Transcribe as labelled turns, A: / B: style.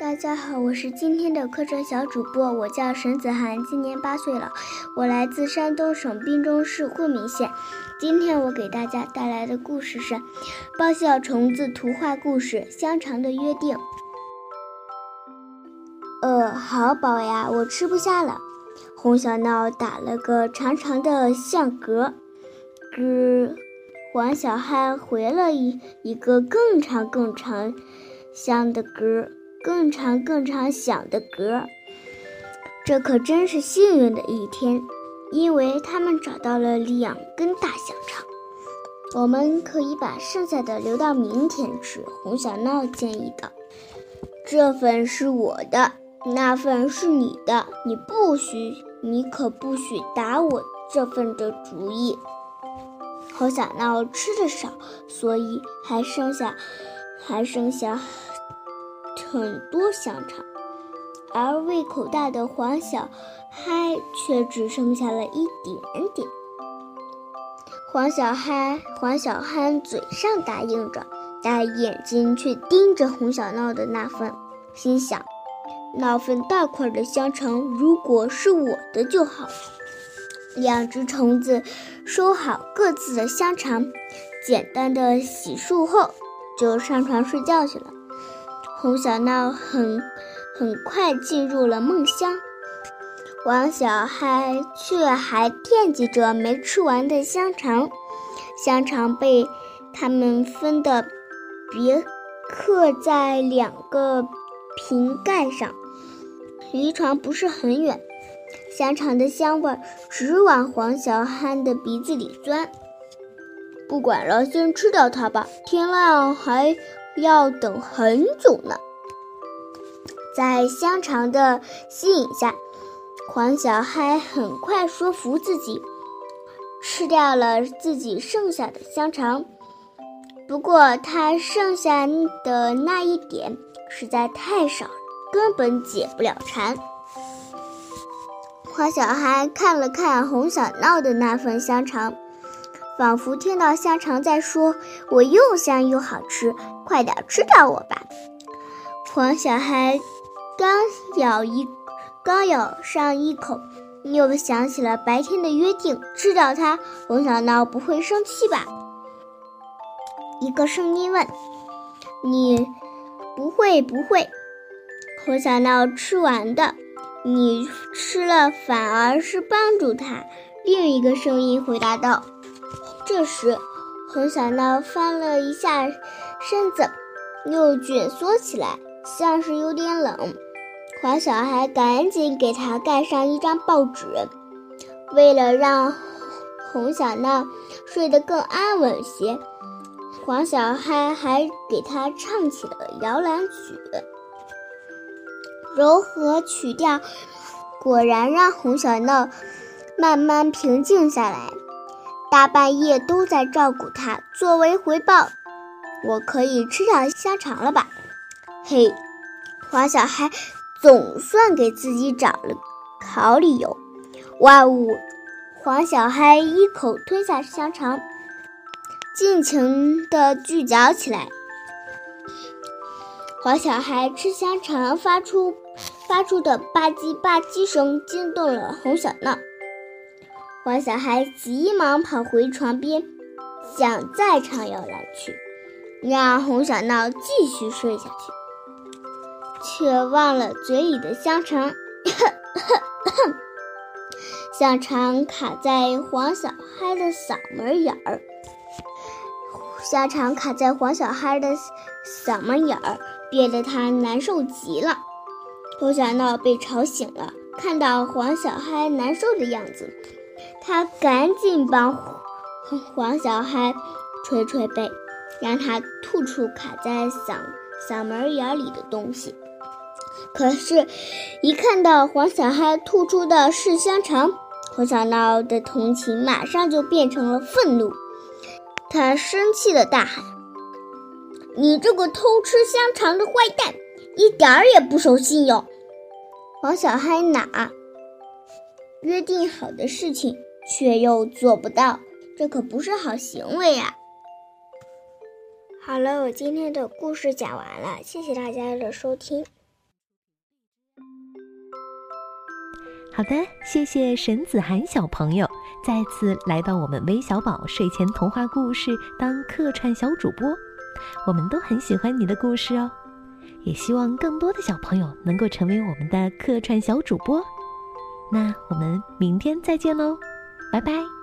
A: 大家好，我是今天的课程小主播，我叫沈子涵，今年八岁了，我来自山东省滨州市惠民县。今天我给大家带来的故事是《爆笑虫子图画故事：香肠的约定》。呃，好饱呀，我吃不下了。红小闹打了个长长的象嗝，咯。黄小憨回了一一个更长更长香的嗝，更长更长响的嗝。这可真是幸运的一天，因为他们找到了两根大香肠。我们可以把剩下的留到明天吃。红小闹建议道：“这份是我的，那份是你的，你不许，你可不许打我这份的主意。”红小闹吃的少，所以还剩下还剩下很多香肠，而胃口大的黄小嗨却只剩下了一点点。黄小嗨黄小憨嘴上答应着，但眼睛却盯着红小闹的那份，心想：那份大块的香肠如果是我的就好。两只虫子收好各自的香肠，简单的洗漱后，就上床睡觉去了。红小闹很很快进入了梦乡，王小嗨却还惦记着没吃完的香肠。香肠被他们分的别刻在两个瓶盖上，离床不是很远。香肠的香味直往黄小憨的鼻子里钻。不管了，先吃掉它吧，天亮还要等很久呢。在香肠的吸引下，黄小嗨很快说服自己吃掉了自己剩下的香肠。不过，他剩下的那一点实在太少，根本解不了馋。黄小嗨看了看红小闹的那份香肠，仿佛听到香肠在说：“我又香又好吃，快点吃掉我吧！”黄小孩刚咬一，刚咬上一口，又想起了白天的约定，吃掉它，红小闹不会生气吧？一个声音问：“你不会不会？”红小闹吃完的。你吃了反而是帮助他。另一个声音回答道。这时，红小闹翻了一下身子，又蜷缩起来，像是有点冷。黄小孩赶紧给他盖上一张报纸。为了让红小闹睡得更安稳些，黄小孩还给他唱起了摇篮曲。柔和曲调果然让红小闹慢慢平静下来。大半夜都在照顾他，作为回报，我可以吃掉香肠了吧？嘿，黄小孩总算给自己找了好理由。哇呜！黄小孩一口吞下香肠，尽情地咀嚼起来。黄小孩吃香肠发出发出的吧唧吧唧声惊动了红小闹。黄小孩急忙跑回床边，想再唱摇篮曲，让红小闹继续睡下去，却忘了嘴里的香肠。香肠卡在黄小孩的嗓门眼儿，香肠卡在黄小孩的嗓门眼儿。憋得他难受极了。红小闹被吵醒了，看到黄小嗨难受的样子，他赶紧帮黄小嗨捶捶背，让他吐出卡在嗓嗓门眼里的东西。可是，一看到黄小嗨吐出的是香肠，黄小闹的同情马上就变成了愤怒，他生气的大喊。你这个偷吃香肠的坏蛋，一点儿也不守信用！黄小嗨哪约定好的事情却又做不到这可不是好行为呀。好了我今天的故事讲完了谢谢大家的收听。
B: 好的谢谢沈子涵小朋友再次来到我们微小宝睡前童话故事当客串小主播我们都很喜欢你的故事哦。也希望更多的小朋友能够成为我们的客串小主播。那我们明天再见喽。拜拜。